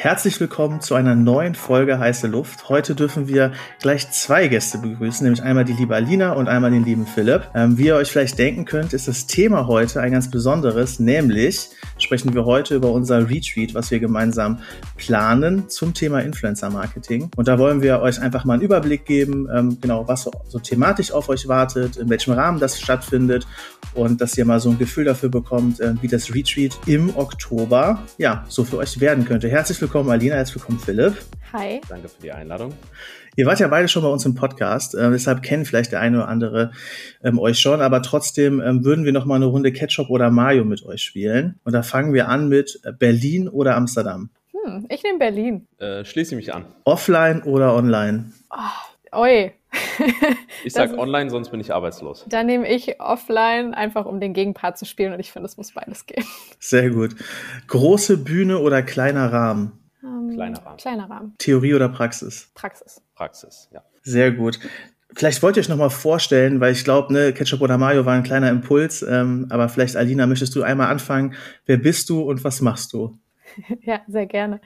Herzlich willkommen zu einer neuen Folge Heiße Luft. Heute dürfen wir gleich zwei Gäste begrüßen, nämlich einmal die liebe Alina und einmal den lieben Philipp. Ähm, wie ihr euch vielleicht denken könnt, ist das Thema heute ein ganz besonderes, nämlich sprechen wir heute über unser Retreat, was wir gemeinsam planen zum Thema Influencer Marketing. Und da wollen wir euch einfach mal einen Überblick geben, ähm, genau, was so, so thematisch auf euch wartet, in welchem Rahmen das stattfindet und dass ihr mal so ein Gefühl dafür bekommt, äh, wie das Retreat im Oktober, ja, so für euch werden könnte. Herzlich willkommen, Alina, herzlich willkommen, Philipp. Hi. Danke für die Einladung. Ihr wart ja beide schon bei uns im Podcast, äh, deshalb kennen vielleicht der eine oder andere ähm, euch schon, aber trotzdem ähm, würden wir noch mal eine Runde Ketchup oder Mayo mit euch spielen. Und da fangen wir an mit Berlin oder Amsterdam. Hm, ich nehme Berlin. Äh, schließe mich an. Offline oder online? Oh, oi. ich sag das, online, sonst bin ich arbeitslos. Dann nehme ich offline, einfach um den Gegenpart zu spielen und ich finde, es muss beides gehen. Sehr gut. Große Bühne oder kleiner Rahmen? Kleiner Rahmen. Kleiner Rahmen. Theorie oder Praxis? Praxis. Praxis, ja. Sehr gut. Vielleicht wollt ihr euch noch mal vorstellen, weil ich glaube, ne, Ketchup oder Mayo war ein kleiner Impuls, ähm, aber vielleicht, Alina, möchtest du einmal anfangen? Wer bist du und was machst du? Ja, sehr gerne.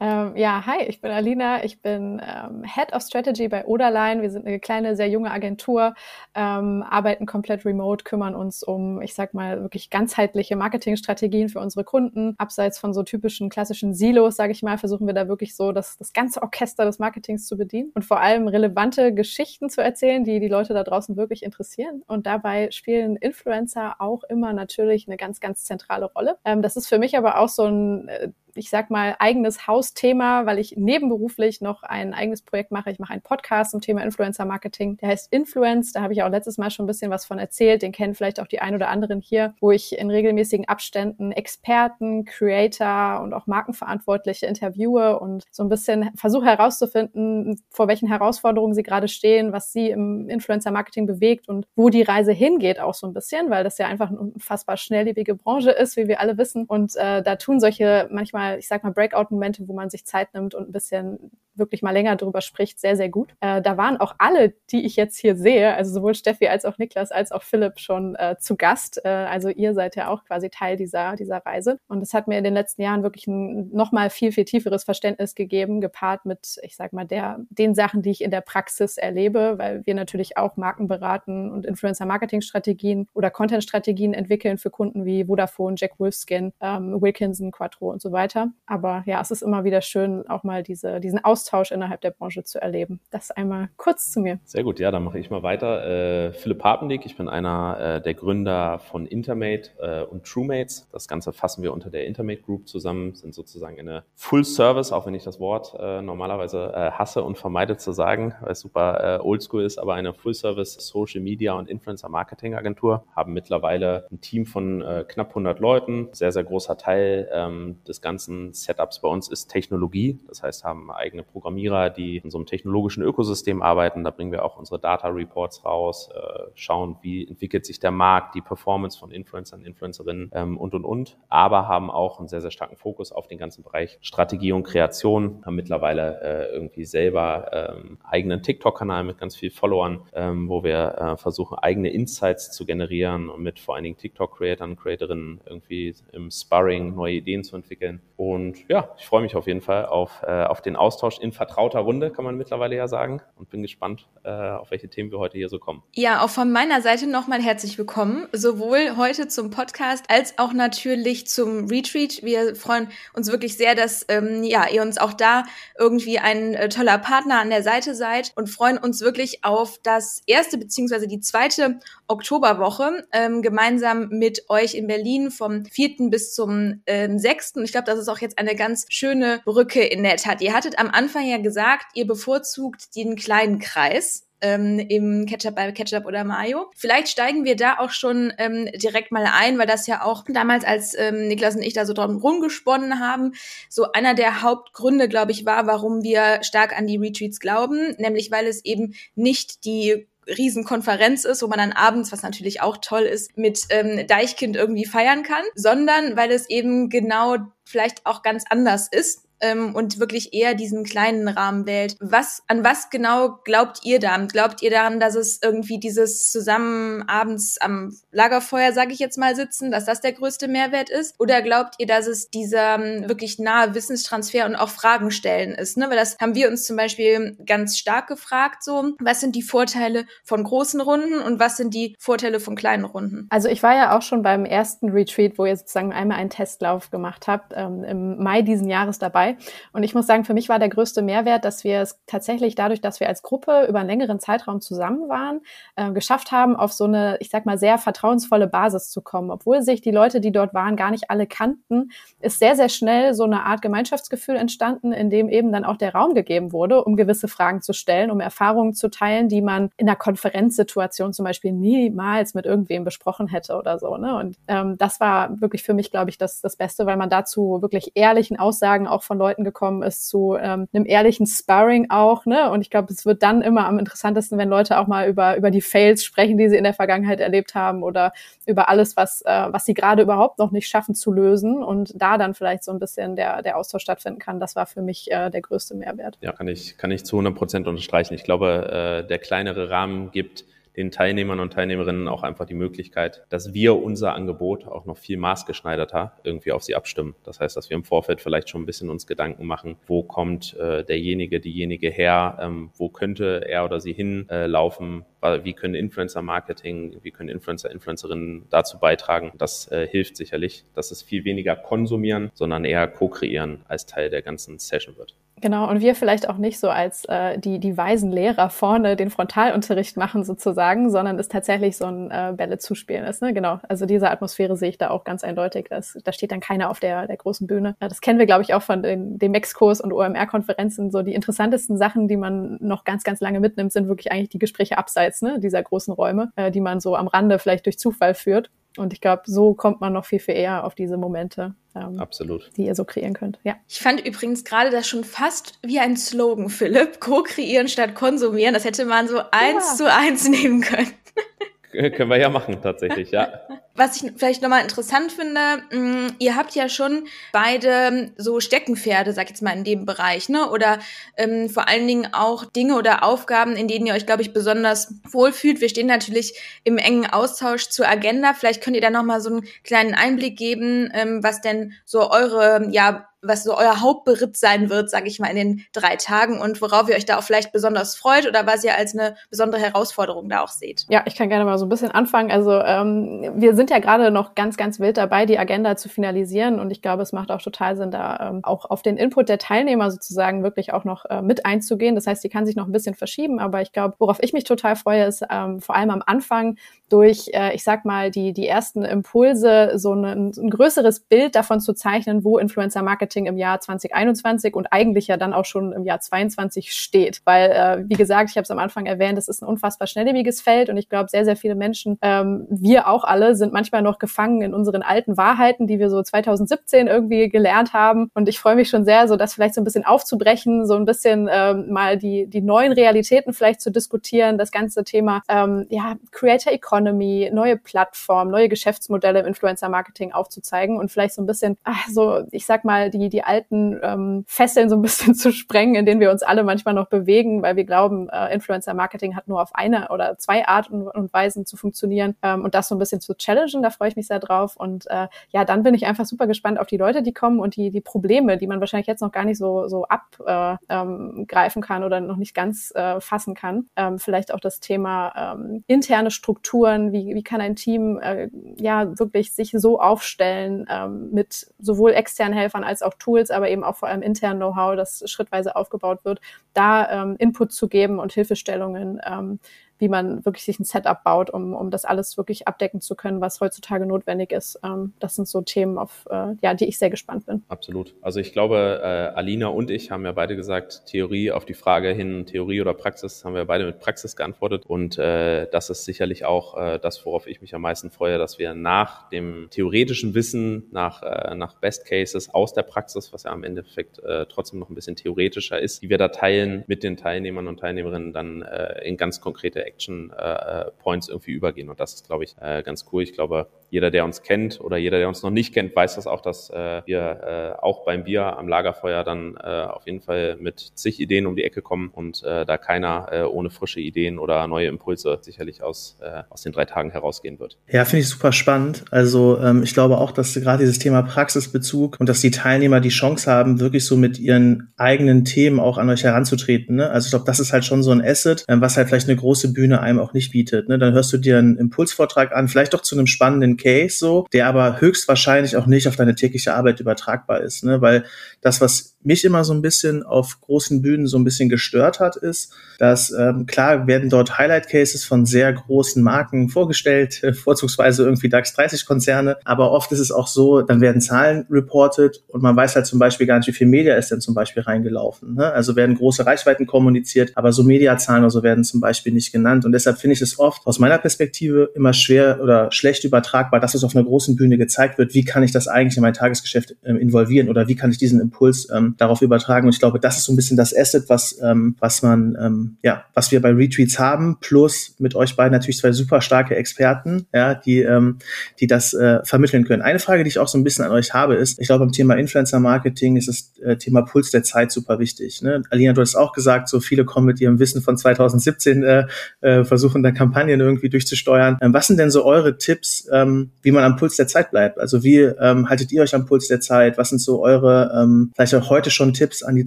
Ähm, ja, hi, ich bin Alina. Ich bin ähm, Head of Strategy bei Oderline. Wir sind eine kleine, sehr junge Agentur, ähm, arbeiten komplett remote, kümmern uns um, ich sag mal, wirklich ganzheitliche Marketingstrategien für unsere Kunden. Abseits von so typischen klassischen Silos, sage ich mal, versuchen wir da wirklich so das, das ganze Orchester des Marketings zu bedienen und vor allem relevante Geschichten zu erzählen, die die Leute da draußen wirklich interessieren. Und dabei spielen Influencer auch immer natürlich eine ganz, ganz zentrale Rolle. Ähm, das ist für mich aber auch so ein äh, ich sag mal, eigenes Hausthema, weil ich nebenberuflich noch ein eigenes Projekt mache. Ich mache einen Podcast zum Thema Influencer Marketing. Der heißt Influence. Da habe ich auch letztes Mal schon ein bisschen was von erzählt. Den kennen vielleicht auch die ein oder anderen hier, wo ich in regelmäßigen Abständen Experten, Creator und auch Markenverantwortliche interviewe und so ein bisschen versuche herauszufinden, vor welchen Herausforderungen sie gerade stehen, was sie im Influencer Marketing bewegt und wo die Reise hingeht auch so ein bisschen, weil das ja einfach eine unfassbar schnelllebige Branche ist, wie wir alle wissen. Und äh, da tun solche manchmal mal, ich sag mal, Breakout-Momente, wo man sich Zeit nimmt und ein bisschen wirklich mal länger drüber spricht, sehr, sehr gut. Äh, da waren auch alle, die ich jetzt hier sehe, also sowohl Steffi als auch Niklas als auch Philipp schon äh, zu Gast. Äh, also ihr seid ja auch quasi Teil dieser, dieser Reise. Und es hat mir in den letzten Jahren wirklich nochmal viel, viel tieferes Verständnis gegeben, gepaart mit, ich sag mal, der, den Sachen, die ich in der Praxis erlebe, weil wir natürlich auch Marken beraten und Influencer-Marketing-Strategien oder Content-Strategien entwickeln für Kunden wie Vodafone, Jack Wolfskin, ähm, Wilkinson, Quattro und so weiter. Aber ja, es ist immer wieder schön, auch mal diese, diesen Austausch innerhalb der Branche zu erleben. Das einmal kurz zu mir. Sehr gut, ja, dann mache ich mal weiter. Äh, Philipp Papendick, ich bin einer äh, der Gründer von Intermate äh, und TrueMates. Das Ganze fassen wir unter der Intermate Group zusammen, sind sozusagen eine Full Service, auch wenn ich das Wort äh, normalerweise äh, hasse und vermeide zu sagen, weil es super äh, oldschool ist, aber eine Full Service Social Media und Influencer Marketing Agentur, haben mittlerweile ein Team von knapp 100 Leuten, sehr, sehr großer Teil ähm, des ganzen Setups bei uns ist Technologie. Das heißt, haben eigene Programmierer, die in so einem technologischen Ökosystem arbeiten. Da bringen wir auch unsere Data Reports raus, äh, schauen, wie entwickelt sich der Markt, die Performance von Influencern, Influencerinnen ähm, und, und, und. Aber haben auch einen sehr, sehr starken Fokus auf den ganzen Bereich Strategie und Kreation. Haben mittlerweile äh, irgendwie selber ähm, eigenen TikTok-Kanal mit ganz vielen Followern, ähm, wo wir äh, versuchen, eigene Insights zu generieren und mit vor allen Dingen TikTok-Creatern, Creatorinnen irgendwie im Sparring neue Ideen zu entwickeln. Und ja, ich freue mich auf jeden Fall auf, auf den Austausch in vertrauter Runde, kann man mittlerweile ja sagen. Und bin gespannt, äh, auf welche Themen wir heute hier so kommen. Ja, auch von meiner Seite nochmal herzlich willkommen. Sowohl heute zum Podcast als auch natürlich zum Retreat. Wir freuen uns wirklich sehr, dass ähm, ja, ihr uns auch da irgendwie ein äh, toller Partner an der Seite seid und freuen uns wirklich auf das erste beziehungsweise die zweite Oktoberwoche ähm, gemeinsam mit euch in Berlin vom 4. bis zum ähm, 6. Und ich glaube, das ist auch jetzt eine ganz schöne Brücke in der Tat. Ihr hattet am Anfang ja gesagt, ihr bevorzugt den kleinen Kreis ähm, im Ketchup bei Ketchup oder Mayo. Vielleicht steigen wir da auch schon ähm, direkt mal ein, weil das ja auch damals, als ähm, Niklas und ich da so drum rumgesponnen haben, so einer der Hauptgründe, glaube ich, war, warum wir stark an die Retreats glauben, nämlich weil es eben nicht die Riesenkonferenz ist, wo man dann abends, was natürlich auch toll ist, mit ähm, Deichkind irgendwie feiern kann, sondern weil es eben genau vielleicht auch ganz anders ist ähm, und wirklich eher diesen kleinen Rahmen wählt. Was, an was genau glaubt ihr da? Glaubt ihr daran, dass es irgendwie dieses zusammen abends am Lagerfeuer, sage ich jetzt mal, sitzen, dass das der größte Mehrwert ist? Oder glaubt ihr, dass es dieser ähm, wirklich nahe Wissenstransfer und auch Fragen stellen ist? Ne? Weil das haben wir uns zum Beispiel ganz stark gefragt, so, was sind die Vorteile von großen Runden und was sind die Vorteile von kleinen Runden? Also ich war ja auch schon beim ersten Retreat, wo ihr sozusagen einmal einen Testlauf gemacht habt, ähm, im Mai diesen Jahres dabei. Und ich muss sagen, für mich war der größte Mehrwert, dass wir es tatsächlich dadurch, dass wir als Gruppe über einen längeren Zeitraum zusammen waren, äh, geschafft haben, auf so eine, ich sag mal, sehr vertrauensvolle Basis zu kommen. Obwohl sich die Leute, die dort waren, gar nicht alle kannten, ist sehr, sehr schnell so eine Art Gemeinschaftsgefühl entstanden, in dem eben dann auch der Raum gegeben wurde, um gewisse Fragen zu stellen, um Erfahrungen zu teilen, die man in einer Konferenzsituation zum Beispiel niemals mit irgendwem besprochen hätte oder so. Ne? Und ähm, das war wirklich für mich, glaube ich, das, das Beste, weil man dazu wirklich ehrlichen Aussagen auch von Leuten gekommen ist, zu ähm, einem ehrlichen Sparring auch. Ne? Und ich glaube, es wird dann immer am interessantesten, wenn Leute auch mal über, über die Fails sprechen, die sie in der Vergangenheit erlebt haben oder über alles, was, äh, was sie gerade überhaupt noch nicht schaffen zu lösen und da dann vielleicht so ein bisschen der, der Austausch stattfinden kann. Das war für mich äh, der größte Mehrwert. Ja, kann ich, kann ich zu 100 Prozent unterstreichen. Ich glaube, äh, der kleinere Rahmen gibt den Teilnehmern und Teilnehmerinnen auch einfach die Möglichkeit, dass wir unser Angebot auch noch viel maßgeschneiderter irgendwie auf sie abstimmen. Das heißt, dass wir im Vorfeld vielleicht schon ein bisschen uns Gedanken machen, wo kommt äh, derjenige, diejenige her, ähm, wo könnte er oder sie hinlaufen, äh, wie können Influencer-Marketing, wie können Influencer, Influencerinnen dazu beitragen. Das äh, hilft sicherlich, dass es viel weniger konsumieren, sondern eher co-kreieren als Teil der ganzen Session wird. Genau, und wir vielleicht auch nicht so als äh, die, die weisen Lehrer vorne den Frontalunterricht machen sozusagen, sondern es tatsächlich so ein äh, Bälle zuspielen ist. Ne? Genau, also diese Atmosphäre sehe ich da auch ganz eindeutig. Das, da steht dann keiner auf der, der großen Bühne. Das kennen wir, glaube ich, auch von den, den Mex-Kurs und OMR-Konferenzen. So die interessantesten Sachen, die man noch ganz, ganz lange mitnimmt, sind wirklich eigentlich die Gespräche abseits ne? dieser großen Räume, äh, die man so am Rande vielleicht durch Zufall führt. Und ich glaube, so kommt man noch viel, viel eher auf diese Momente. Ähm, Absolut. Die ihr so kreieren könnt. Ja. Ich fand übrigens gerade das schon fast wie ein Slogan, Philipp. Co-kreieren statt konsumieren. Das hätte man so eins ja. zu eins nehmen können. Können wir ja machen, tatsächlich, ja. Was ich vielleicht nochmal interessant finde, mm, ihr habt ja schon beide so Steckenpferde, sag ich jetzt mal, in dem Bereich, ne? Oder ähm, vor allen Dingen auch Dinge oder Aufgaben, in denen ihr euch, glaube ich, besonders wohlfühlt. Wir stehen natürlich im engen Austausch zur Agenda. Vielleicht könnt ihr da nochmal so einen kleinen Einblick geben, ähm, was denn so eure, ja, was so euer Hauptberitt sein wird, sage ich mal, in den drei Tagen und worauf ihr euch da auch vielleicht besonders freut oder was ihr als eine besondere Herausforderung da auch seht. Ja, ich kann gerne mal so ein bisschen anfangen. Also ähm, wir sind ja gerade noch ganz, ganz wild dabei, die Agenda zu finalisieren und ich glaube, es macht auch total Sinn, da ähm, auch auf den Input der Teilnehmer sozusagen wirklich auch noch äh, mit einzugehen. Das heißt, die kann sich noch ein bisschen verschieben, aber ich glaube, worauf ich mich total freue, ist ähm, vor allem am Anfang durch, äh, ich sag mal, die, die ersten Impulse, so ein, ein größeres Bild davon zu zeichnen, wo Influencer Marketing im Jahr 2021 und eigentlich ja dann auch schon im Jahr 22 steht. Weil, äh, wie gesagt, ich habe es am Anfang erwähnt, es ist ein unfassbar schnelllebiges Feld und ich glaube, sehr, sehr viele Menschen, ähm, wir auch alle, sind manchmal noch gefangen in unseren alten Wahrheiten, die wir so 2017 irgendwie gelernt haben. Und ich freue mich schon sehr, so das vielleicht so ein bisschen aufzubrechen, so ein bisschen ähm, mal die, die neuen Realitäten vielleicht zu diskutieren, das ganze Thema ähm, ja, Creator Economy, neue Plattformen, neue Geschäftsmodelle im Influencer Marketing aufzuzeigen und vielleicht so ein bisschen, ach, so, ich sag mal, die, die alten ähm, Fesseln so ein bisschen zu sprengen, in denen wir uns alle manchmal noch bewegen, weil wir glauben, äh, Influencer-Marketing hat nur auf eine oder zwei Arten und Weisen zu funktionieren ähm, und das so ein bisschen zu challengen, da freue ich mich sehr drauf und äh, ja, dann bin ich einfach super gespannt auf die Leute, die kommen und die, die Probleme, die man wahrscheinlich jetzt noch gar nicht so, so abgreifen äh, ähm, kann oder noch nicht ganz äh, fassen kann. Ähm, vielleicht auch das Thema ähm, interne Strukturen, wie, wie kann ein Team äh, ja wirklich sich so aufstellen ähm, mit sowohl externen Helfern als auch Tools, aber eben auch vor allem intern Know-how, das schrittweise aufgebaut wird, da ähm, Input zu geben und Hilfestellungen ähm, wie man wirklich sich ein Setup baut, um, um das alles wirklich abdecken zu können, was heutzutage notwendig ist. Ähm, das sind so Themen, auf äh, ja, die ich sehr gespannt bin. Absolut. Also ich glaube, äh, Alina und ich haben ja beide gesagt, Theorie auf die Frage hin, Theorie oder Praxis, haben wir beide mit Praxis geantwortet. Und äh, das ist sicherlich auch äh, das, worauf ich mich am meisten freue, dass wir nach dem theoretischen Wissen, nach, äh, nach Best Cases aus der Praxis, was ja am Endeffekt äh, trotzdem noch ein bisschen theoretischer ist, die wir da teilen mit den Teilnehmern und Teilnehmerinnen dann äh, in ganz konkrete Action äh, Points irgendwie übergehen. Und das ist, glaube ich, äh, ganz cool. Ich glaube, jeder, der uns kennt oder jeder, der uns noch nicht kennt, weiß das auch, dass äh, wir äh, auch beim Bier am Lagerfeuer dann äh, auf jeden Fall mit zig Ideen um die Ecke kommen und äh, da keiner äh, ohne frische Ideen oder neue Impulse sicherlich aus, äh, aus den drei Tagen herausgehen wird. Ja, finde ich super spannend. Also ähm, ich glaube auch, dass gerade dieses Thema Praxisbezug und dass die Teilnehmer die Chance haben, wirklich so mit ihren eigenen Themen auch an euch heranzutreten. Ne? Also ich glaube, das ist halt schon so ein Asset, ähm, was halt vielleicht eine große Bühne einem auch nicht bietet. Ne? Dann hörst du dir einen Impulsvortrag an, vielleicht doch zu einem spannenden Case so, der aber höchstwahrscheinlich auch nicht auf deine tägliche Arbeit übertragbar ist. Ne? Weil das, was mich immer so ein bisschen auf großen Bühnen so ein bisschen gestört hat, ist, dass ähm, klar werden dort Highlight Cases von sehr großen Marken vorgestellt, vorzugsweise irgendwie DAX 30 Konzerne, aber oft ist es auch so, dann werden Zahlen reported und man weiß halt zum Beispiel gar nicht, wie viel Media ist denn zum Beispiel reingelaufen. Ne? Also werden große Reichweiten kommuniziert, aber so Mediazahlen oder so werden zum Beispiel nicht genannt und deshalb finde ich es oft aus meiner Perspektive immer schwer oder schlecht übertragbar, dass es auf einer großen Bühne gezeigt wird, wie kann ich das eigentlich in mein Tagesgeschäft ähm, involvieren oder wie kann ich diesen Impuls ähm, darauf übertragen. Und ich glaube, das ist so ein bisschen das Asset, was, ähm, was man, ähm, ja, was wir bei Retweets haben, plus mit euch beiden natürlich zwei super starke Experten, ja, die, ähm, die das äh, vermitteln können. Eine Frage, die ich auch so ein bisschen an euch habe, ist, ich glaube, beim Thema Influencer-Marketing ist das äh, Thema Puls der Zeit super wichtig. Ne? Alina, du hast auch gesagt, so viele kommen mit ihrem Wissen von 2017, äh, äh, versuchen da Kampagnen irgendwie durchzusteuern. Ähm, was sind denn so eure Tipps, ähm, wie man am Puls der Zeit bleibt? Also wie ähm, haltet ihr euch am Puls der Zeit? Was sind so eure, ähm, vielleicht auch heute schon Tipps an die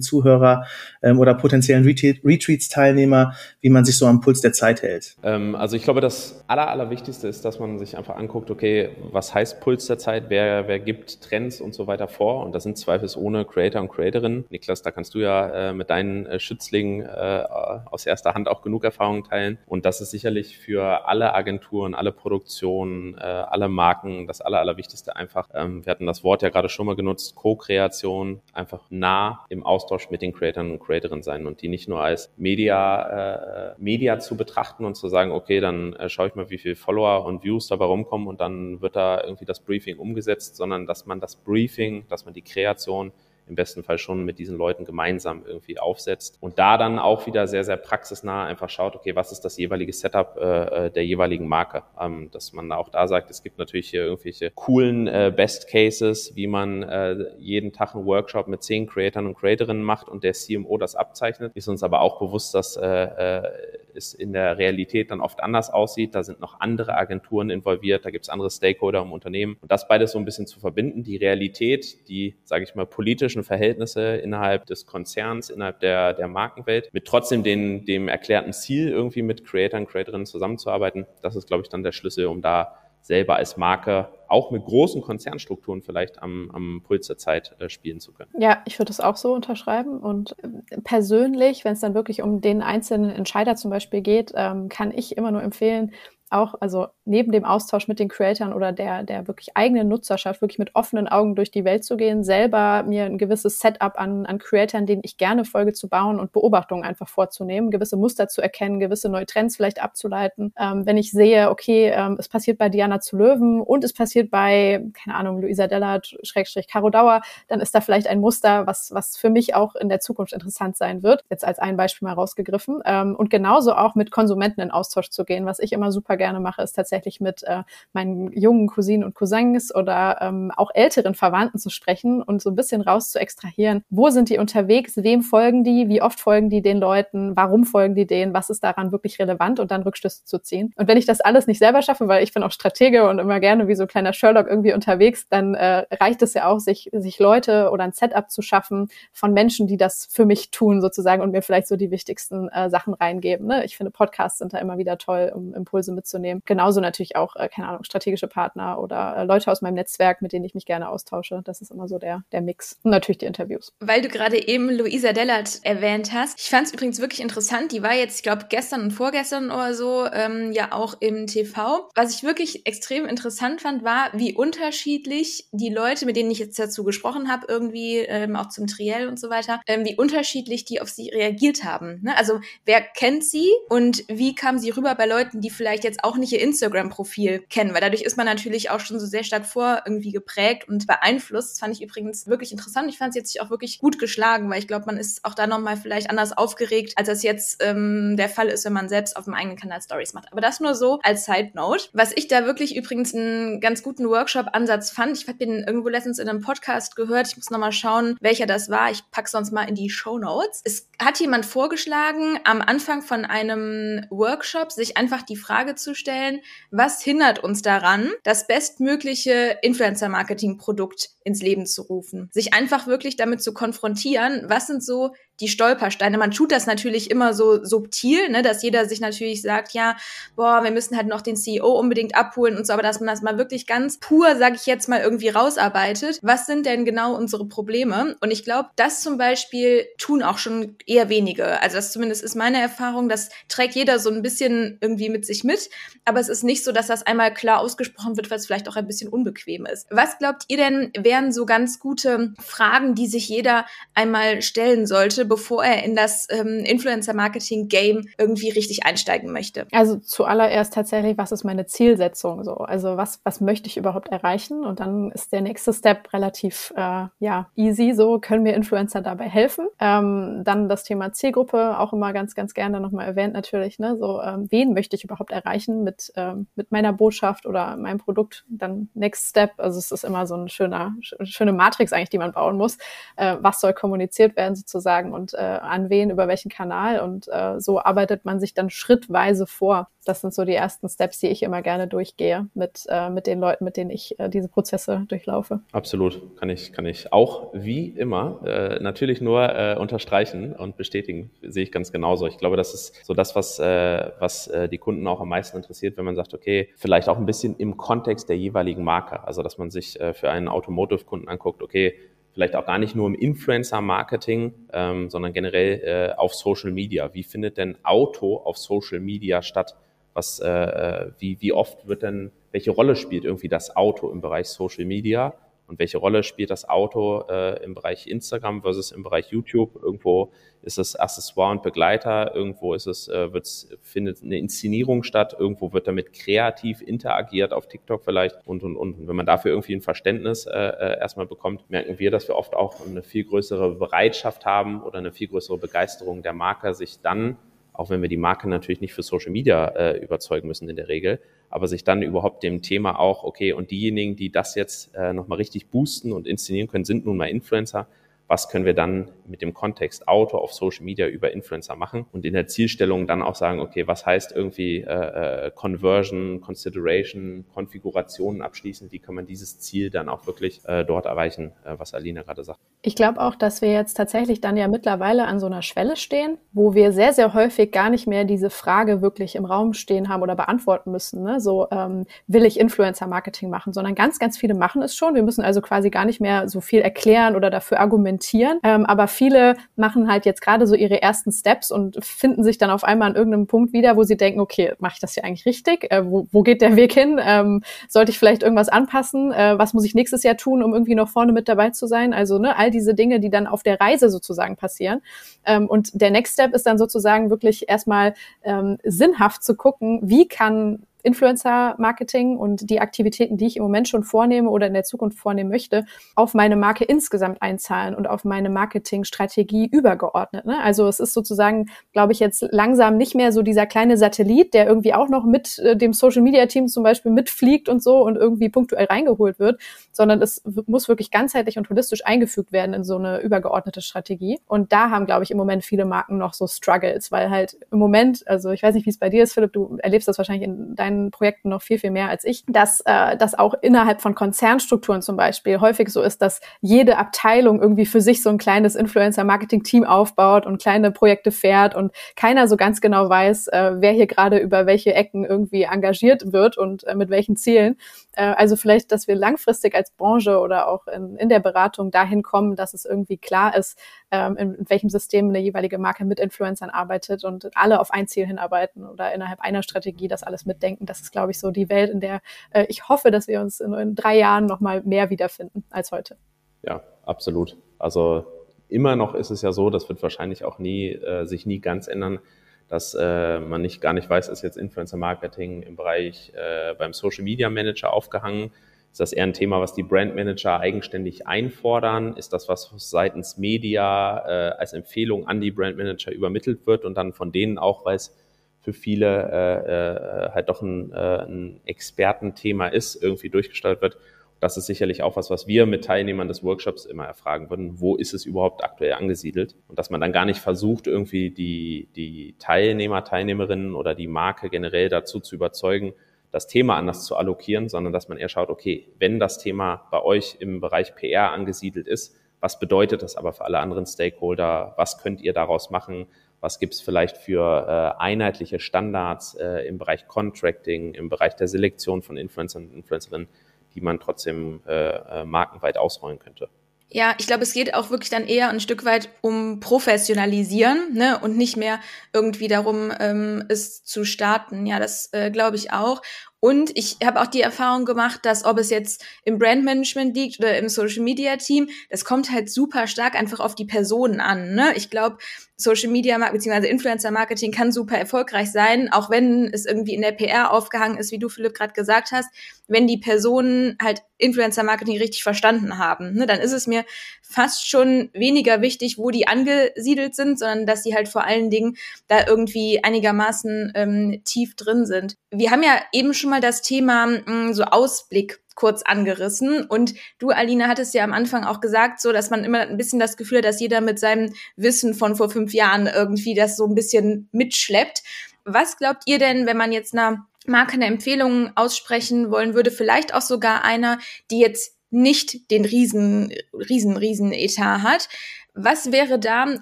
Zuhörer ähm, oder potenziellen Retreats-Teilnehmer, wie man sich so am Puls der Zeit hält? Ähm, also ich glaube, das Aller, Allerwichtigste ist, dass man sich einfach anguckt, okay, was heißt Puls der Zeit, wer, wer gibt Trends und so weiter vor und das sind zweifelsohne Creator und Creatorinnen. Niklas, da kannst du ja äh, mit deinen äh, Schützlingen äh, aus erster Hand auch genug Erfahrung teilen und das ist sicherlich für alle Agenturen, alle Produktionen, äh, alle Marken das Aller, Allerwichtigste einfach. Ähm, wir hatten das Wort ja gerade schon mal genutzt, Co-Kreation, einfach nah im Austausch mit den Creatoren und Creatorinnen sein und die nicht nur als Media, äh, Media zu betrachten und zu sagen, okay, dann äh, schaue ich mal, wie viele Follower und Views dabei rumkommen und dann wird da irgendwie das Briefing umgesetzt, sondern dass man das Briefing, dass man die Kreation im besten Fall schon mit diesen Leuten gemeinsam irgendwie aufsetzt und da dann auch wieder sehr, sehr praxisnah einfach schaut, okay, was ist das jeweilige Setup äh, äh, der jeweiligen Marke? Ähm, dass man auch da sagt, es gibt natürlich hier irgendwelche coolen äh, Best Cases, wie man äh, jeden Tag einen Workshop mit zehn Creatoren und Creatorinnen macht und der CMO das abzeichnet. Ist uns aber auch bewusst, dass äh, äh, es in der Realität dann oft anders aussieht. Da sind noch andere Agenturen involviert, da gibt es andere Stakeholder im Unternehmen. Und das beides so ein bisschen zu verbinden, die Realität, die, sage ich mal, politischen Verhältnisse innerhalb des Konzerns, innerhalb der, der Markenwelt, mit trotzdem den, dem erklärten Ziel, irgendwie mit Creatoren, Creatorinnen zusammenzuarbeiten. Das ist, glaube ich, dann der Schlüssel, um da selber als Marke auch mit großen Konzernstrukturen vielleicht am, am Puls der Zeit äh, spielen zu können. Ja, ich würde das auch so unterschreiben. Und äh, persönlich, wenn es dann wirklich um den einzelnen Entscheider zum Beispiel geht, ähm, kann ich immer nur empfehlen, auch, also neben dem Austausch mit den Creatoren oder der, der wirklich eigenen Nutzerschaft, wirklich mit offenen Augen durch die Welt zu gehen, selber mir ein gewisses Setup an, an Creatoren, denen ich gerne folge, zu bauen und Beobachtungen einfach vorzunehmen, gewisse Muster zu erkennen, gewisse neue Trends vielleicht abzuleiten. Ähm, wenn ich sehe, okay, ähm, es passiert bei Diana zu Löwen und es passiert bei, keine Ahnung, Luisa Dellert, Schrägstrich Caro Dauer, dann ist da vielleicht ein Muster, was, was für mich auch in der Zukunft interessant sein wird. Jetzt als ein Beispiel mal rausgegriffen. Ähm, und genauso auch mit Konsumenten in Austausch zu gehen, was ich immer super gerne mache, ist tatsächlich mit äh, meinen jungen Cousinen und Cousins oder ähm, auch älteren Verwandten zu sprechen und so ein bisschen raus zu extrahieren. Wo sind die unterwegs? Wem folgen die? Wie oft folgen die den Leuten? Warum folgen die denen? Was ist daran wirklich relevant? Und dann Rückschlüsse zu ziehen. Und wenn ich das alles nicht selber schaffe, weil ich bin auch Stratege und immer gerne wie so ein kleiner Sherlock irgendwie unterwegs, dann äh, reicht es ja auch, sich, sich Leute oder ein Setup zu schaffen von Menschen, die das für mich tun sozusagen und mir vielleicht so die wichtigsten äh, Sachen reingeben. Ne? Ich finde, Podcasts sind da immer wieder toll, um Impulse mitzunehmen mitzunehmen. Genauso natürlich auch, äh, keine Ahnung, strategische Partner oder äh, Leute aus meinem Netzwerk, mit denen ich mich gerne austausche. Das ist immer so der, der Mix. Und natürlich die Interviews. Weil du gerade eben Luisa Dellert erwähnt hast. Ich fand es übrigens wirklich interessant. Die war jetzt, ich glaube, gestern und vorgestern oder so ähm, ja auch im TV. Was ich wirklich extrem interessant fand, war, wie unterschiedlich die Leute, mit denen ich jetzt dazu gesprochen habe, irgendwie ähm, auch zum Triell und so weiter, ähm, wie unterschiedlich die auf sie reagiert haben. Ne? Also wer kennt sie und wie kam sie rüber bei Leuten, die vielleicht jetzt jetzt auch nicht ihr Instagram-Profil kennen, weil dadurch ist man natürlich auch schon so sehr stark vor irgendwie geprägt und beeinflusst. Das fand ich übrigens wirklich interessant. Ich fand es jetzt auch wirklich gut geschlagen, weil ich glaube, man ist auch da nochmal vielleicht anders aufgeregt, als das jetzt ähm, der Fall ist, wenn man selbst auf dem eigenen Kanal Stories macht. Aber das nur so als Side Note. Was ich da wirklich übrigens einen ganz guten Workshop-Ansatz fand, ich habe den irgendwo letztens in einem Podcast gehört, ich muss nochmal schauen, welcher das war. Ich pack sonst mal in die Show Notes. Es hat jemand vorgeschlagen, am Anfang von einem Workshop sich einfach die Frage zu stellen, was hindert uns daran, das bestmögliche Influencer-Marketing-Produkt ins Leben zu rufen? Sich einfach wirklich damit zu konfrontieren, was sind so die Stolpersteine. Man tut das natürlich immer so subtil, ne, dass jeder sich natürlich sagt, ja, boah, wir müssen halt noch den CEO unbedingt abholen und so, aber dass man das mal wirklich ganz pur, sage ich jetzt mal, irgendwie rausarbeitet. Was sind denn genau unsere Probleme? Und ich glaube, das zum Beispiel tun auch schon eher wenige. Also das zumindest ist meine Erfahrung. Das trägt jeder so ein bisschen irgendwie mit sich mit, aber es ist nicht so, dass das einmal klar ausgesprochen wird, weil es vielleicht auch ein bisschen unbequem ist. Was glaubt ihr denn, wären so ganz gute Fragen, die sich jeder einmal stellen sollte, bevor er in das ähm, Influencer-Marketing-Game irgendwie richtig einsteigen möchte? Also zuallererst tatsächlich, was ist meine Zielsetzung so? Also was, was möchte ich überhaupt erreichen? Und dann ist der nächste Step relativ äh, ja, easy. So können mir Influencer dabei helfen. Ähm, dann das Thema Zielgruppe, auch immer ganz, ganz gerne nochmal erwähnt natürlich. Ne? So, ähm, wen möchte ich überhaupt erreichen mit, ähm, mit meiner Botschaft oder meinem Produkt? Dann Next Step. Also es ist immer so ein schöner, schöne Matrix eigentlich, die man bauen muss. Äh, was soll kommuniziert werden sozusagen? und äh, an wen, über welchen Kanal. Und äh, so arbeitet man sich dann schrittweise vor. Das sind so die ersten Steps, die ich immer gerne durchgehe mit, äh, mit den Leuten, mit denen ich äh, diese Prozesse durchlaufe. Absolut, kann ich, kann ich auch wie immer äh, natürlich nur äh, unterstreichen und bestätigen, sehe ich ganz genauso. Ich glaube, das ist so das, was, äh, was äh, die Kunden auch am meisten interessiert, wenn man sagt, okay, vielleicht auch ein bisschen im Kontext der jeweiligen Marke. Also, dass man sich äh, für einen Automotive-Kunden anguckt, okay, vielleicht auch gar nicht nur im Influencer-Marketing, ähm, sondern generell äh, auf Social Media. Wie findet denn Auto auf Social Media statt? Was, äh, äh, wie, wie oft wird denn, welche Rolle spielt irgendwie das Auto im Bereich Social Media? Und welche Rolle spielt das Auto äh, im Bereich Instagram versus im Bereich YouTube? Irgendwo ist es Accessoire und Begleiter, irgendwo ist es, äh, wird's, findet eine Inszenierung statt, irgendwo wird damit kreativ interagiert, auf TikTok vielleicht und und und. Und wenn man dafür irgendwie ein Verständnis äh, äh, erstmal bekommt, merken wir, dass wir oft auch eine viel größere Bereitschaft haben oder eine viel größere Begeisterung der Marke, sich dann auch wenn wir die Marke natürlich nicht für Social Media äh, überzeugen müssen in der Regel, aber sich dann überhaupt dem Thema auch, okay, und diejenigen, die das jetzt äh, nochmal richtig boosten und inszenieren können, sind nun mal Influencer, was können wir dann mit dem Kontext Auto auf Social Media über Influencer machen und in der Zielstellung dann auch sagen, okay, was heißt irgendwie äh, äh, Conversion, Consideration, Konfigurationen abschließen, wie kann man dieses Ziel dann auch wirklich äh, dort erreichen, äh, was Alina gerade sagt. Ich glaube auch, dass wir jetzt tatsächlich dann ja mittlerweile an so einer Schwelle stehen, wo wir sehr, sehr häufig gar nicht mehr diese Frage wirklich im Raum stehen haben oder beantworten müssen. Ne? So ähm, will ich Influencer-Marketing machen, sondern ganz, ganz viele machen es schon. Wir müssen also quasi gar nicht mehr so viel erklären oder dafür argumentieren implementieren. Ähm, aber viele machen halt jetzt gerade so ihre ersten Steps und finden sich dann auf einmal an irgendeinem Punkt wieder, wo sie denken, okay, mache ich das hier eigentlich richtig? Äh, wo, wo geht der Weg hin? Ähm, sollte ich vielleicht irgendwas anpassen? Äh, was muss ich nächstes Jahr tun, um irgendwie noch vorne mit dabei zu sein? Also ne, all diese Dinge, die dann auf der Reise sozusagen passieren. Ähm, und der Next Step ist dann sozusagen wirklich erstmal ähm, sinnhaft zu gucken, wie kann Influencer-Marketing und die Aktivitäten, die ich im Moment schon vornehme oder in der Zukunft vornehmen möchte, auf meine Marke insgesamt einzahlen und auf meine Marketingstrategie übergeordnet. Ne? Also es ist sozusagen, glaube ich, jetzt langsam nicht mehr so dieser kleine Satellit, der irgendwie auch noch mit äh, dem Social-Media-Team zum Beispiel mitfliegt und so und irgendwie punktuell reingeholt wird, sondern es muss wirklich ganzheitlich und holistisch eingefügt werden in so eine übergeordnete Strategie. Und da haben, glaube ich, im Moment viele Marken noch so Struggles, weil halt im Moment, also ich weiß nicht, wie es bei dir ist, Philipp, du erlebst das wahrscheinlich in deinen deinen Projekten noch viel, viel mehr als ich, dass äh, das auch innerhalb von Konzernstrukturen zum Beispiel häufig so ist, dass jede Abteilung irgendwie für sich so ein kleines Influencer-Marketing-Team aufbaut und kleine Projekte fährt und keiner so ganz genau weiß, äh, wer hier gerade über welche Ecken irgendwie engagiert wird und äh, mit welchen Zielen. Äh, also vielleicht, dass wir langfristig als Branche oder auch in, in der Beratung dahin kommen, dass es irgendwie klar ist, ähm, in, in welchem System eine jeweilige Marke mit Influencern arbeitet und alle auf ein Ziel hinarbeiten oder innerhalb einer Strategie das alles mitdenken. Das ist, glaube ich, so die Welt, in der äh, ich hoffe, dass wir uns in, in drei Jahren noch mal mehr wiederfinden als heute. Ja, absolut. Also immer noch ist es ja so, das wird wahrscheinlich auch nie, äh, sich nie ganz ändern, dass äh, man nicht gar nicht weiß, ist jetzt Influencer Marketing im Bereich äh, beim Social Media Manager aufgehangen. Ist das eher ein Thema, was die Brand Manager eigenständig einfordern? Ist das was seitens Media äh, als Empfehlung an die Brand Manager übermittelt wird und dann von denen auch, weil es für viele äh, äh, halt doch ein, äh, ein Expertenthema ist, irgendwie durchgestaltet wird? das ist sicherlich auch was, was wir mit Teilnehmern des Workshops immer erfragen würden. Wo ist es überhaupt aktuell angesiedelt? Und dass man dann gar nicht versucht, irgendwie die, die Teilnehmer, Teilnehmerinnen oder die Marke generell dazu zu überzeugen, das Thema anders zu allokieren, sondern dass man eher schaut, okay, wenn das Thema bei euch im Bereich PR angesiedelt ist, was bedeutet das aber für alle anderen Stakeholder? Was könnt ihr daraus machen? Was gibt es vielleicht für äh, einheitliche Standards äh, im Bereich Contracting, im Bereich der Selektion von Influencern und Influencerinnen? die man trotzdem äh, äh, markenweit ausrollen könnte. Ja, ich glaube, es geht auch wirklich dann eher ein Stück weit um Professionalisieren ne? und nicht mehr irgendwie darum, ähm, es zu starten. Ja, das äh, glaube ich auch. Und ich habe auch die Erfahrung gemacht, dass ob es jetzt im Brandmanagement liegt oder im Social Media Team, das kommt halt super stark einfach auf die Personen an. Ne? Ich glaube, Social Media bzw. Influencer Marketing kann super erfolgreich sein, auch wenn es irgendwie in der PR aufgehangen ist, wie du Philipp gerade gesagt hast. Wenn die Personen halt Influencer Marketing richtig verstanden haben, ne, dann ist es mir fast schon weniger wichtig, wo die angesiedelt sind, sondern dass sie halt vor allen Dingen da irgendwie einigermaßen ähm, tief drin sind. Wir haben ja eben schon mal das Thema mm, so Ausblick kurz angerissen. Und du, Alina, hattest ja am Anfang auch gesagt, so, dass man immer ein bisschen das Gefühl hat, dass jeder mit seinem Wissen von vor fünf Jahren irgendwie das so ein bisschen mitschleppt. Was glaubt ihr denn, wenn man jetzt einer Marke eine Empfehlung aussprechen wollen würde, vielleicht auch sogar einer, die jetzt nicht den riesen, riesen, riesen Etat hat. Was wäre da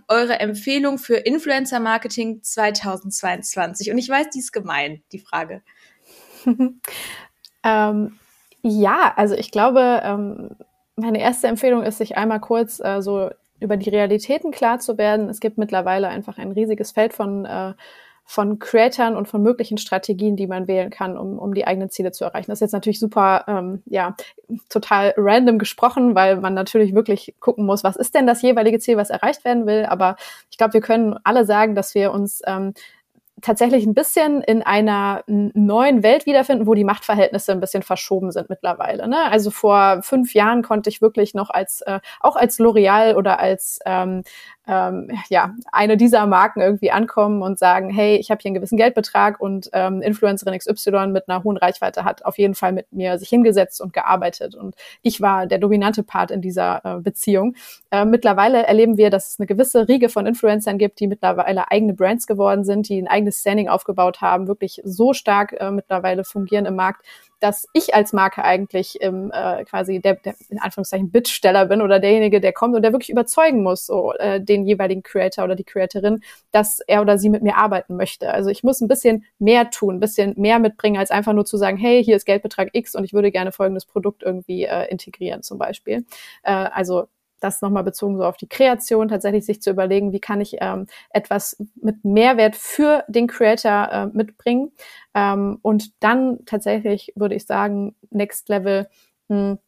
eure Empfehlung für Influencer Marketing 2022? Und ich weiß, die ist gemein, die Frage. ähm, ja, also ich glaube, ähm, meine erste Empfehlung ist, sich einmal kurz äh, so über die Realitäten klar zu werden. Es gibt mittlerweile einfach ein riesiges Feld von äh, von Creatern und von möglichen Strategien, die man wählen kann, um, um die eigenen Ziele zu erreichen. Das ist jetzt natürlich super, ähm, ja, total random gesprochen, weil man natürlich wirklich gucken muss, was ist denn das jeweilige Ziel, was erreicht werden will. Aber ich glaube, wir können alle sagen, dass wir uns ähm, tatsächlich ein bisschen in einer neuen Welt wiederfinden, wo die Machtverhältnisse ein bisschen verschoben sind mittlerweile. Ne? Also vor fünf Jahren konnte ich wirklich noch als äh, auch als L'Oreal oder als ähm, ähm, ja, eine dieser Marken irgendwie ankommen und sagen, hey, ich habe hier einen gewissen Geldbetrag und ähm, Influencerin XY mit einer hohen Reichweite hat auf jeden Fall mit mir sich hingesetzt und gearbeitet. Und ich war der dominante Part in dieser äh, Beziehung. Äh, mittlerweile erleben wir, dass es eine gewisse Riege von Influencern gibt, die mittlerweile eigene Brands geworden sind, die ein eigenes Standing aufgebaut haben, wirklich so stark äh, mittlerweile fungieren im Markt, dass ich als Marke eigentlich im, äh, quasi der, der in Anführungszeichen Bittsteller bin oder derjenige, der kommt und der wirklich überzeugen muss, so äh, den jeweiligen Creator oder die Creatorin, dass er oder sie mit mir arbeiten möchte. Also ich muss ein bisschen mehr tun, ein bisschen mehr mitbringen, als einfach nur zu sagen, hey, hier ist Geldbetrag X und ich würde gerne folgendes Produkt irgendwie äh, integrieren zum Beispiel. Äh, also das nochmal bezogen so auf die Kreation, tatsächlich sich zu überlegen, wie kann ich ähm, etwas mit Mehrwert für den Creator äh, mitbringen. Ähm, und dann tatsächlich würde ich sagen, Next Level, mh, hm,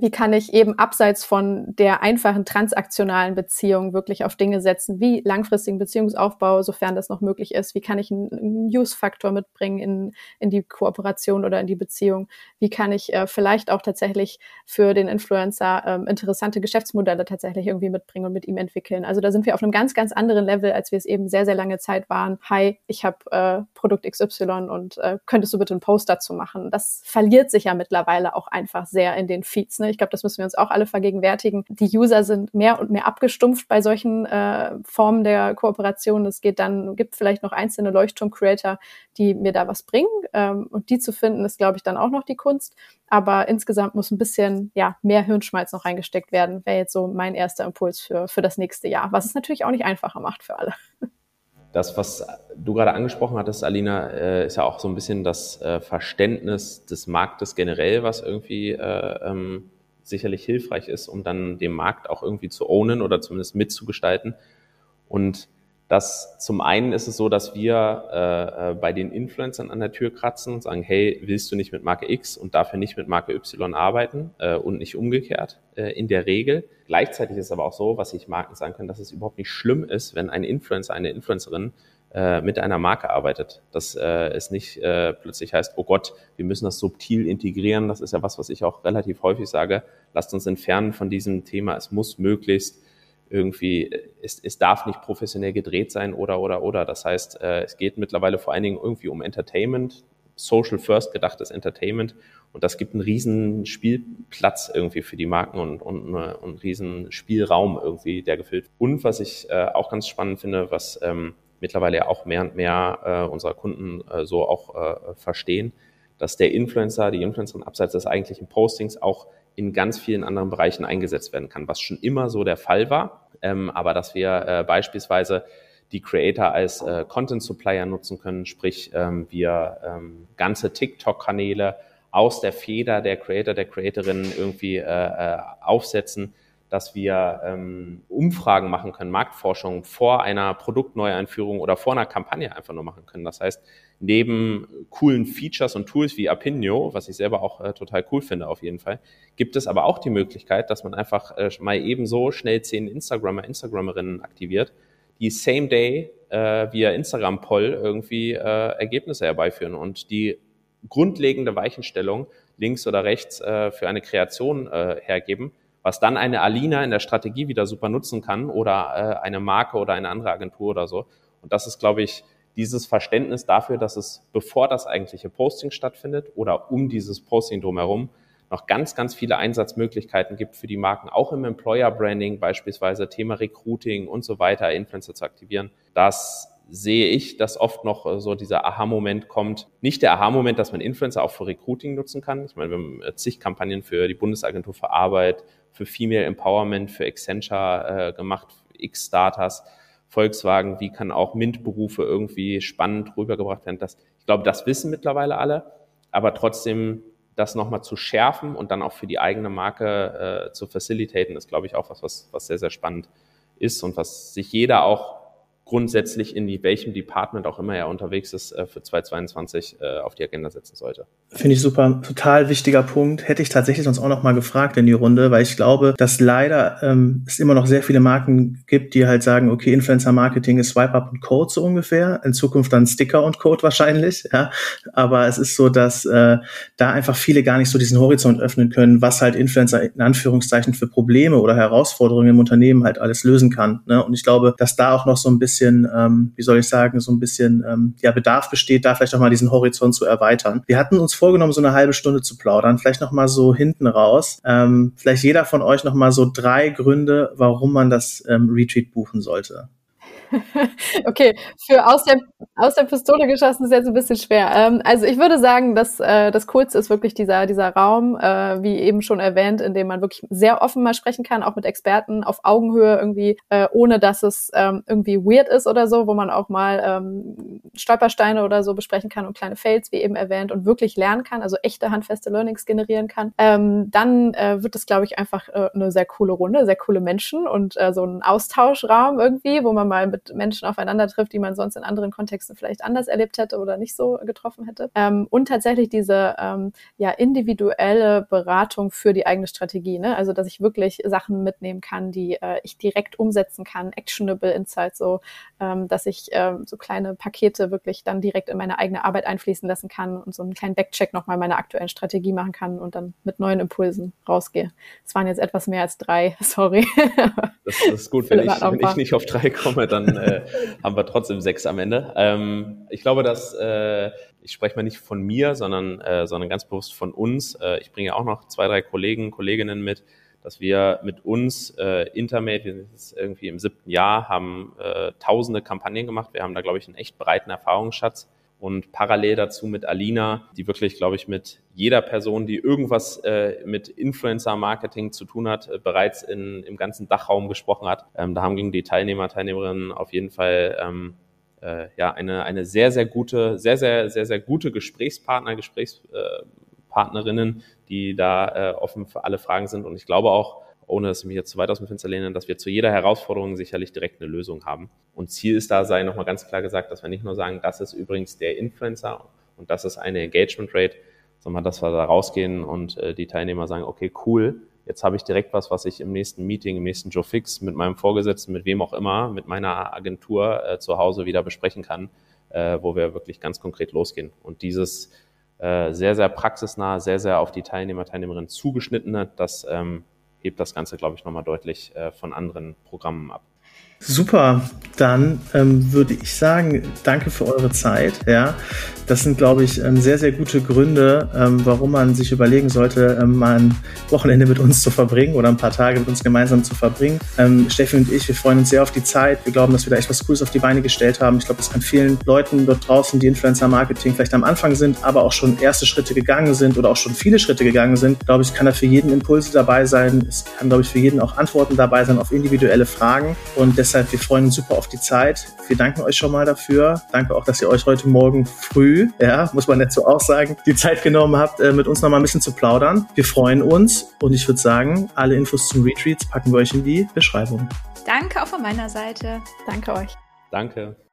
wie kann ich eben abseits von der einfachen transaktionalen Beziehung wirklich auf Dinge setzen, wie langfristigen Beziehungsaufbau, sofern das noch möglich ist, wie kann ich einen Use-Faktor mitbringen in, in die Kooperation oder in die Beziehung, wie kann ich äh, vielleicht auch tatsächlich für den Influencer ähm, interessante Geschäftsmodelle tatsächlich irgendwie mitbringen und mit ihm entwickeln. Also da sind wir auf einem ganz, ganz anderen Level, als wir es eben sehr, sehr lange Zeit waren. Hi, ich habe äh, Produkt XY und äh, könntest du bitte einen Post dazu machen? Das verliert sich ja mittlerweile auch einfach sehr in den Feeds. Ne? Ich glaube, das müssen wir uns auch alle vergegenwärtigen. Die User sind mehr und mehr abgestumpft bei solchen äh, Formen der Kooperation. Es geht dann, gibt vielleicht noch einzelne Leuchtturm-Creator, die mir da was bringen. Ähm, und die zu finden, ist, glaube ich, dann auch noch die Kunst. Aber insgesamt muss ein bisschen ja, mehr Hirnschmalz noch reingesteckt werden, wäre jetzt so mein erster Impuls für, für das nächste Jahr, was es natürlich auch nicht einfacher macht für alle. Das, was du gerade angesprochen hattest, Alina, äh, ist ja auch so ein bisschen das äh, Verständnis des Marktes generell, was irgendwie äh, ähm, sicherlich hilfreich ist, um dann den Markt auch irgendwie zu ownen oder zumindest mitzugestalten. Und das zum einen ist es so, dass wir äh, äh, bei den Influencern an der Tür kratzen und sagen, hey, willst du nicht mit Marke X und dafür nicht mit Marke Y arbeiten äh, und nicht umgekehrt äh, in der Regel. Gleichzeitig ist aber auch so, was sich Marken sagen können, dass es überhaupt nicht schlimm ist, wenn ein Influencer, eine Influencerin äh, mit einer Marke arbeitet. Dass äh, es nicht äh, plötzlich heißt, oh Gott, wir müssen das subtil integrieren. Das ist ja was, was ich auch relativ häufig sage. Lasst uns entfernen von diesem Thema. Es muss möglichst irgendwie, es, es darf nicht professionell gedreht sein oder, oder, oder. Das heißt, äh, es geht mittlerweile vor allen Dingen irgendwie um Entertainment, Social First gedachtes Entertainment. Und das gibt einen riesen Spielplatz irgendwie für die Marken und, und, und einen riesen Spielraum irgendwie, der gefüllt. Und was ich äh, auch ganz spannend finde, was ähm, mittlerweile ja auch mehr und mehr äh, unserer Kunden äh, so auch äh, verstehen, dass der Influencer, die Influencerin abseits des eigentlichen Postings auch in ganz vielen anderen Bereichen eingesetzt werden kann, was schon immer so der Fall war. Ähm, aber dass wir äh, beispielsweise die Creator als äh, Content Supplier nutzen können, sprich ähm, wir ähm, ganze TikTok-Kanäle aus der Feder der Creator, der Creatorin irgendwie äh, äh, aufsetzen, dass wir ähm, Umfragen machen können, Marktforschung vor einer Produktneueinführung oder vor einer Kampagne einfach nur machen können. Das heißt, neben coolen Features und Tools wie Apinio, was ich selber auch äh, total cool finde auf jeden Fall, gibt es aber auch die Möglichkeit, dass man einfach äh, mal ebenso schnell zehn Instagrammer, Instagrammerinnen aktiviert, die same day äh, via Instagram-Poll irgendwie äh, Ergebnisse herbeiführen und die grundlegende Weichenstellung links oder rechts äh, für eine Kreation äh, hergeben, was dann eine Alina in der Strategie wieder super nutzen kann oder äh, eine Marke oder eine andere Agentur oder so. Und das ist, glaube ich, dieses Verständnis dafür, dass es, bevor das eigentliche Posting stattfindet oder um dieses Posting drumherum, noch ganz, ganz viele Einsatzmöglichkeiten gibt für die Marken, auch im Employer Branding beispielsweise, Thema Recruiting und so weiter, Influencer zu aktivieren. Das sehe ich, dass oft noch so dieser Aha-Moment kommt. Nicht der Aha-Moment, dass man Influencer auch für Recruiting nutzen kann. Ich meine, wir haben zig Kampagnen für die Bundesagentur für Arbeit, für Female Empowerment, für Accenture äh, gemacht, X-Starters. Volkswagen, wie kann auch MINT-Berufe irgendwie spannend rübergebracht werden. Das, ich glaube, das wissen mittlerweile alle, aber trotzdem das nochmal zu schärfen und dann auch für die eigene Marke äh, zu facilitaten, ist, glaube ich, auch was, was, was sehr, sehr spannend ist und was sich jeder auch grundsätzlich in die, welchem Department auch immer er unterwegs ist, äh, für 2022 äh, auf die Agenda setzen sollte. Finde ich super, total wichtiger Punkt. Hätte ich tatsächlich sonst auch noch mal gefragt in die Runde, weil ich glaube, dass leider ähm, es immer noch sehr viele Marken gibt, die halt sagen, okay, Influencer-Marketing ist Swipe-Up und Code so ungefähr, in Zukunft dann Sticker und Code wahrscheinlich, ja. Aber es ist so, dass äh, da einfach viele gar nicht so diesen Horizont öffnen können, was halt Influencer in Anführungszeichen für Probleme oder Herausforderungen im Unternehmen halt alles lösen kann. Ne? Und ich glaube, dass da auch noch so ein bisschen bisschen, ähm, wie soll ich sagen, so ein bisschen ähm, ja, Bedarf besteht, da vielleicht noch mal diesen Horizont zu erweitern. Wir hatten uns vorgenommen, so eine halbe Stunde zu plaudern, vielleicht noch mal so hinten raus. Ähm, vielleicht jeder von euch noch mal so drei Gründe, warum man das ähm, Retreat buchen sollte. okay, für aus der, aus der Pistole geschossen ist jetzt ein bisschen schwer. Ähm, also ich würde sagen, dass äh, das Coolste ist wirklich dieser, dieser Raum, äh, wie eben schon erwähnt, in dem man wirklich sehr offen mal sprechen kann, auch mit Experten auf Augenhöhe irgendwie, äh, ohne dass es ähm, irgendwie weird ist oder so, wo man auch mal ähm, Stolpersteine oder so besprechen kann und kleine Fails, wie eben erwähnt, und wirklich lernen kann, also echte handfeste Learnings generieren kann. Ähm, dann äh, wird es, glaube ich, einfach äh, eine sehr coole Runde, sehr coole Menschen und äh, so ein Austauschraum irgendwie, wo man mal mit mit Menschen aufeinander trifft, die man sonst in anderen Kontexten vielleicht anders erlebt hätte oder nicht so getroffen hätte. Ähm, und tatsächlich diese ähm, ja, individuelle Beratung für die eigene Strategie. Ne? Also, dass ich wirklich Sachen mitnehmen kann, die äh, ich direkt umsetzen kann, actionable Insights, so ähm, dass ich ähm, so kleine Pakete wirklich dann direkt in meine eigene Arbeit einfließen lassen kann und so einen kleinen Backcheck nochmal meiner aktuellen Strategie machen kann und dann mit neuen Impulsen rausgehe. Es waren jetzt etwas mehr als drei, sorry. Das, das ist gut, wenn ich, wenn ich nicht auf drei komme, dann äh, haben wir trotzdem sechs am Ende. Ähm, ich glaube, dass äh, ich spreche mal nicht von mir, sondern, äh, sondern ganz bewusst von uns. Äh, ich bringe auch noch zwei, drei Kollegen, Kolleginnen mit, dass wir mit uns äh, Intermate, wir sind jetzt irgendwie im siebten Jahr, haben äh, tausende Kampagnen gemacht. Wir haben da, glaube ich, einen echt breiten Erfahrungsschatz und parallel dazu mit Alina, die wirklich, glaube ich, mit jeder Person, die irgendwas äh, mit Influencer-Marketing zu tun hat, äh, bereits in, im ganzen Dachraum gesprochen hat. Ähm, da haben gegen die Teilnehmer, Teilnehmerinnen auf jeden Fall ähm, äh, ja eine, eine sehr, sehr gute, sehr, sehr, sehr, sehr gute Gesprächspartner, Gesprächspartnerinnen, die da äh, offen für alle Fragen sind. Und ich glaube auch, ohne dass ich mich jetzt zu weit aus dem Fenster lehne, dass wir zu jeder Herausforderung sicherlich direkt eine Lösung haben. Und Ziel ist da, sei nochmal ganz klar gesagt, dass wir nicht nur sagen, das ist übrigens der Influencer und das ist eine Engagement Rate, sondern dass wir da rausgehen und äh, die Teilnehmer sagen, okay, cool, Jetzt habe ich direkt was, was ich im nächsten Meeting, im nächsten Joe Fix mit meinem Vorgesetzten, mit wem auch immer, mit meiner Agentur äh, zu Hause wieder besprechen kann, äh, wo wir wirklich ganz konkret losgehen. Und dieses äh, sehr, sehr praxisnah, sehr, sehr auf die Teilnehmer, Teilnehmerinnen zugeschnittene, das ähm, hebt das Ganze, glaube ich, nochmal deutlich äh, von anderen Programmen ab. Super, dann ähm, würde ich sagen, danke für eure Zeit. Ja, das sind, glaube ich, ähm, sehr, sehr gute Gründe, ähm, warum man sich überlegen sollte, ähm, mal ein Wochenende mit uns zu verbringen oder ein paar Tage mit uns gemeinsam zu verbringen. Ähm, Steffi und ich, wir freuen uns sehr auf die Zeit. Wir glauben, dass wir da echt was Cooles auf die Beine gestellt haben. Ich glaube, das kann vielen Leuten dort draußen, die Influencer-Marketing vielleicht am Anfang sind, aber auch schon erste Schritte gegangen sind oder auch schon viele Schritte gegangen sind, glaube ich, kann da für jeden Impulse dabei sein. Es kann, glaube ich, für jeden auch Antworten dabei sein auf individuelle Fragen. Und deshalb, wir freuen uns super auf die Zeit. Wir danken euch schon mal dafür. Danke auch, dass ihr euch heute Morgen früh, ja, muss man dazu auch sagen, die Zeit genommen habt, äh, mit uns noch mal ein bisschen zu plaudern. Wir freuen uns und ich würde sagen, alle Infos zum Retreats packen wir euch in die Beschreibung. Danke auch von meiner Seite. Danke euch. Danke.